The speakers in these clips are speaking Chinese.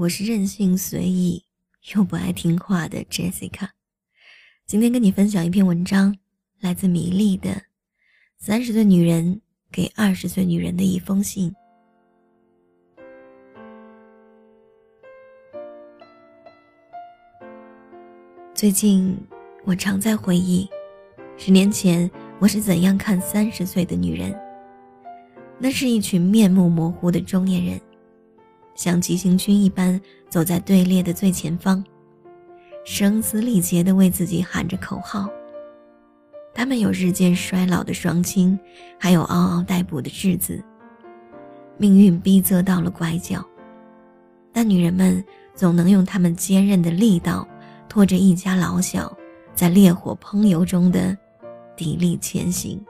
我是任性随意又不爱听话的 Jessica。今天跟你分享一篇文章，来自米粒的《三十岁女人给二十岁女人的一封信》。最近，我常在回忆，十年前我是怎样看三十岁的女人。那是一群面目模糊的中年人。像急行军一般走在队列的最前方，声嘶力竭地为自己喊着口号。他们有日渐衰老的双亲，还有嗷嗷待哺的稚子。命运逼仄到了拐角，但女人们总能用她们坚韧的力道，拖着一家老小，在烈火烹油中的砥砺前行。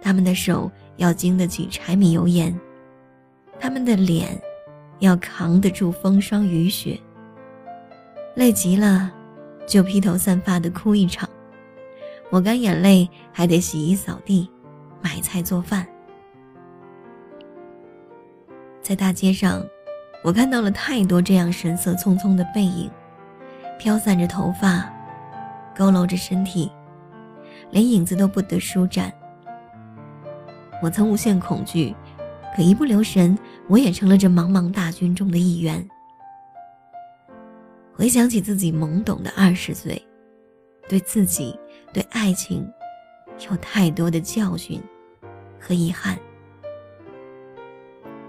他们的手要经得起柴米油盐。他们的脸，要扛得住风霜雨雪。累极了，就披头散发的哭一场，抹干眼泪，还得洗衣扫地，买菜做饭。在大街上，我看到了太多这样神色匆匆的背影，飘散着头发，佝偻着身体，连影子都不得舒展。我曾无限恐惧。可一不留神，我也成了这茫茫大军中的一员。回想起自己懵懂的二十岁，对自己、对爱情，有太多的教训和遗憾。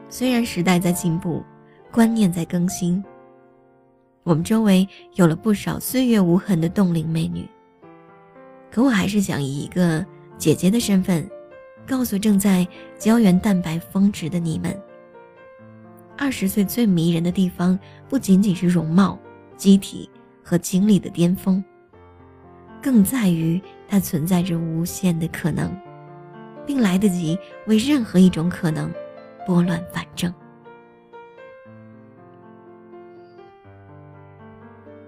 虽然时代在进步，观念在更新，我们周围有了不少岁月无痕的冻龄美女，可我还是想以一个姐姐的身份。告诉正在胶原蛋白峰值的你们：二十岁最迷人的地方，不仅仅是容貌、机体和精力的巅峰，更在于它存在着无限的可能，并来得及为任何一种可能拨乱反正。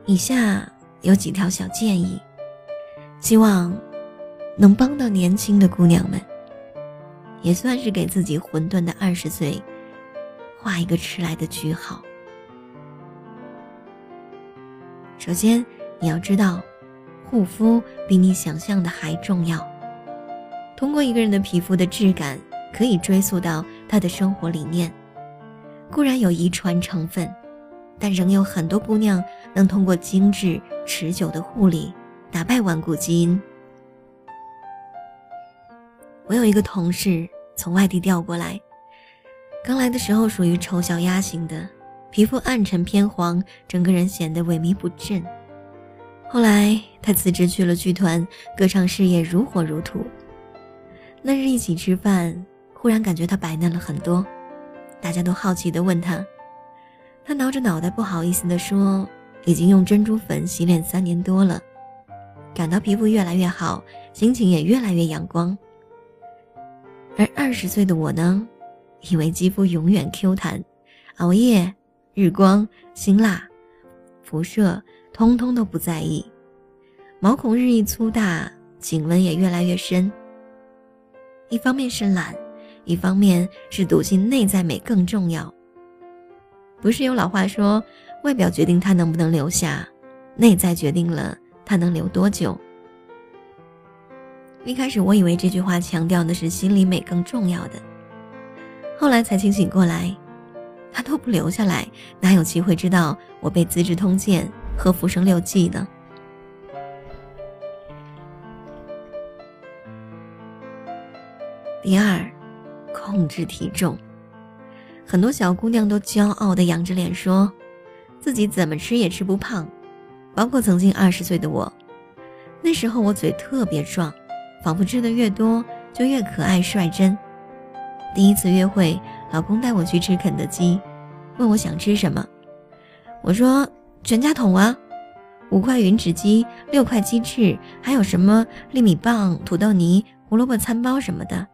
以下有几条小建议，希望能帮到年轻的姑娘们。也算是给自己混沌的二十岁画一个迟来的句号。首先，你要知道，护肤比你想象的还重要。通过一个人的皮肤的质感，可以追溯到他的生活理念。固然有遗传成分，但仍有很多姑娘能通过精致持久的护理，打败顽固基因。我有一个同事从外地调过来，刚来的时候属于丑小鸭型的，皮肤暗沉偏黄，整个人显得萎靡不振。后来他辞职去了剧团，歌唱事业如火如荼。那日一起吃饭，忽然感觉他白嫩了很多，大家都好奇地问他，他挠着脑袋不好意思地说：“已经用珍珠粉洗脸三年多了，感到皮肤越来越好，心情也越来越阳光。”而二十岁的我呢，以为肌肤永远 Q 弹，熬夜、日光、辛辣、辐射，通通都不在意，毛孔日益粗大，颈纹也越来越深。一方面是懒，一方面是笃信内在美更重要。不是有老话说，外表决定他能不能留下，内在决定了他能留多久。一开始我以为这句话强调的是心理美更重要的，后来才清醒过来，他都不留下来，哪有机会知道我背《资治通鉴》和《浮生六记》呢？第二，控制体重，很多小姑娘都骄傲的仰着脸说，自己怎么吃也吃不胖，包括曾经二十岁的我，那时候我嘴特别壮。仿佛吃的越多就越可爱率真。第一次约会，老公带我去吃肯德基，问我想吃什么，我说全家桶啊，五块云指鸡，六块鸡翅，还有什么粒米棒、土豆泥、胡萝卜餐包什么的，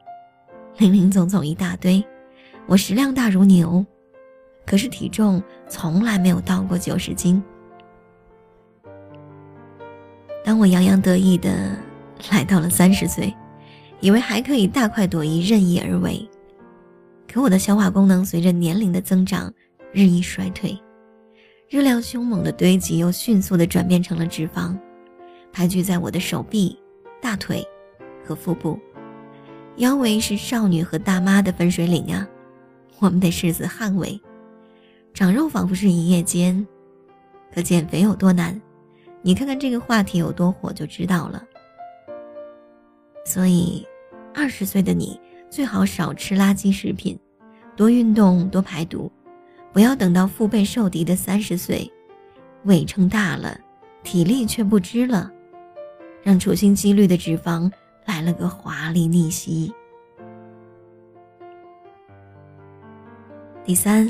零零总总一大堆。我食量大如牛，可是体重从来没有到过九十斤。当我洋洋得意的。来到了三十岁，以为还可以大快朵颐、任意而为，可我的消化功能随着年龄的增长日益衰退，热量凶猛的堆积又迅速的转变成了脂肪，排聚在我的手臂、大腿和腹部。腰围是少女和大妈的分水岭啊，我们得誓死捍卫。长肉仿佛是一夜间，可减肥有多难？你看看这个话题有多火就知道了。所以，二十岁的你最好少吃垃圾食品，多运动，多排毒，不要等到腹背受敌的三十岁，胃撑大了，体力却不支了，让处心积虑的脂肪来了个华丽逆袭。第三，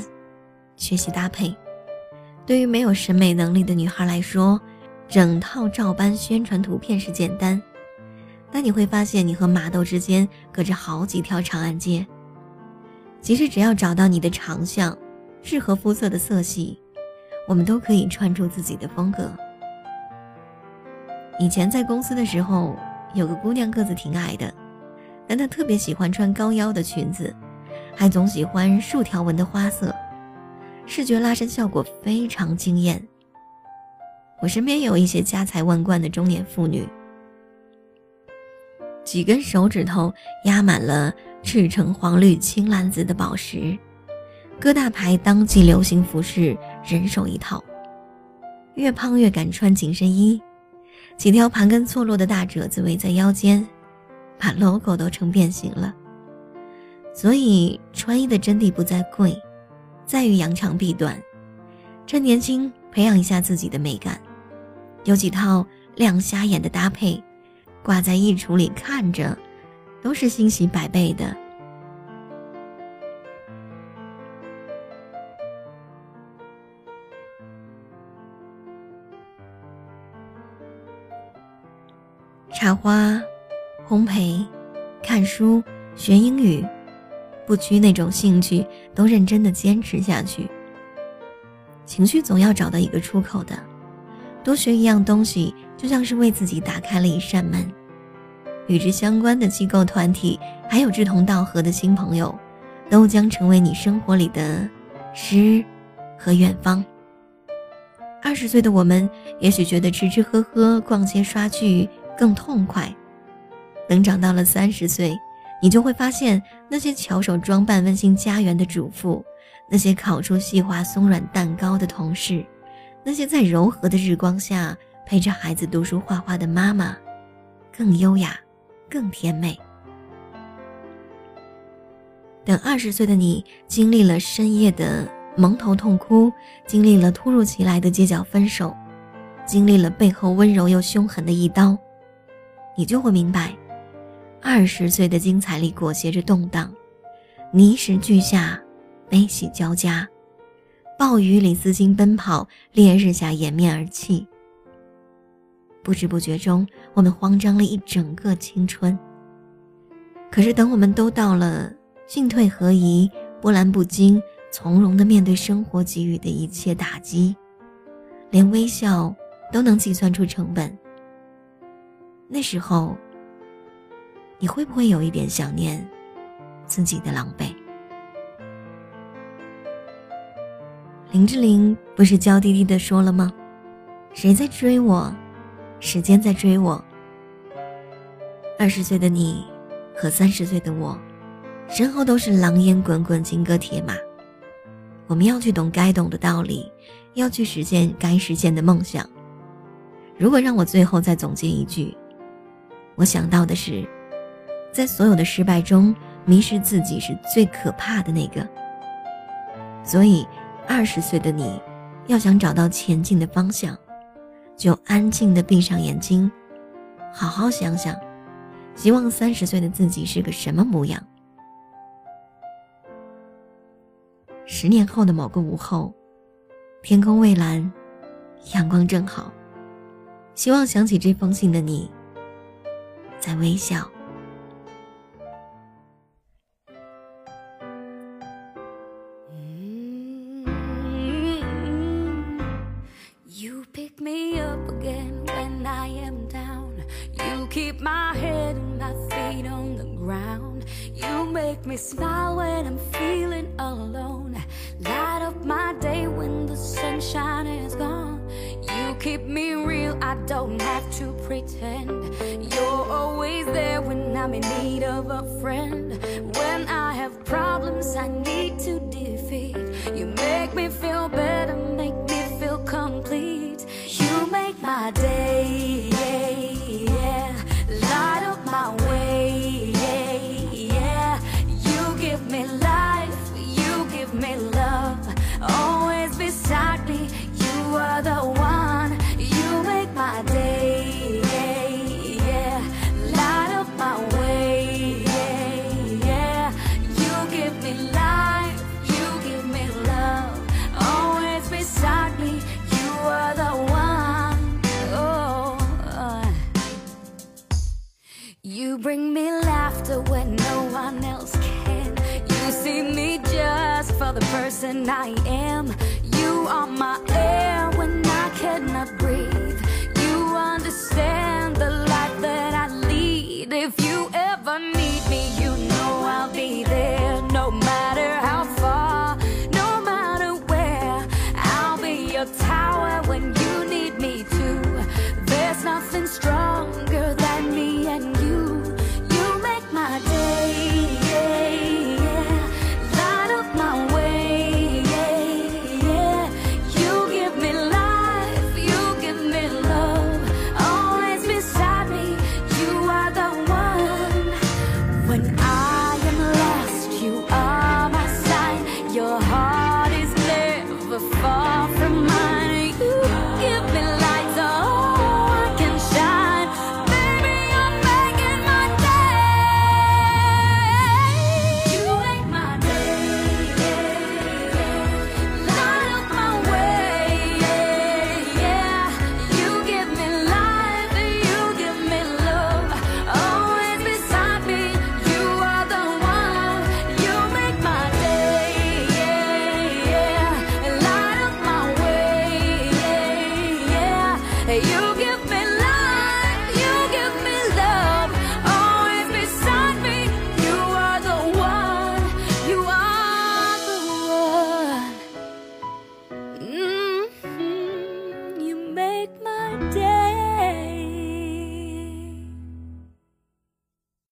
学习搭配，对于没有审美能力的女孩来说，整套照搬宣传图片是简单。但你会发现，你和麻豆之间隔着好几条长安街。其实只要找到你的长相，适合肤色的色系，我们都可以穿出自己的风格。以前在公司的时候，有个姑娘个子挺矮的，但她特别喜欢穿高腰的裙子，还总喜欢竖条纹的花色，视觉拉伸效果非常惊艳。我身边有一些家财万贯的中年妇女。几根手指头压满了赤橙黄绿青蓝紫的宝石，各大牌当季流行服饰人手一套。越胖越敢穿紧身衣，几条盘根错落的大褶子围在腰间，把 logo 都撑变形了。所以穿衣的真谛不在贵，在于扬长避短，趁年轻培养一下自己的美感。有几套亮瞎眼的搭配。挂在衣橱里看着，都是欣喜百倍的。插花、烘焙、看书、学英语，不拘那种兴趣，都认真的坚持下去。情绪总要找到一个出口的，多学一样东西，就像是为自己打开了一扇门。与之相关的机构、团体，还有志同道合的新朋友，都将成为你生活里的诗和远方。二十岁的我们，也许觉得吃吃喝喝、逛街刷剧更痛快。等长到了三十岁，你就会发现，那些巧手装扮温馨家园的主妇，那些烤出细滑松软蛋糕的同事，那些在柔和的日光下陪着孩子读书画画的妈妈，更优雅。更甜美。等二十岁的你经历了深夜的蒙头痛哭，经历了突如其来的街角分手，经历了背后温柔又凶狠的一刀，你就会明白，二十岁的精彩里裹挟着动荡，泥石俱下，悲喜交加，暴雨里丝巾奔跑，烈日下掩面而泣。不知不觉中，我们慌张了一整个青春。可是，等我们都到了进退合宜、波澜不惊、从容的面对生活给予的一切打击，连微笑都能计算出成本。那时候，你会不会有一点想念自己的狼狈？林志玲不是娇滴滴的说了吗？谁在追我？时间在追我。二十岁的你，和三十岁的我，身后都是狼烟滚滚、金戈铁马。我们要去懂该懂的道理，要去实现该实现的梦想。如果让我最后再总结一句，我想到的是，在所有的失败中，迷失自己是最可怕的那个。所以，二十岁的你，要想找到前进的方向。就安静的闭上眼睛，好好想想，希望三十岁的自己是个什么模样。十年后的某个午后，天空蔚蓝，阳光正好，希望想起这封信的你，在微笑。my head and my feet on the ground. You make me smile when I'm feeling alone. Light up my day when the sunshine is gone. You keep me real, I don't have to pretend. You're always there when I'm in need of a friend. When I have problems I need to defeat, you make me feel better.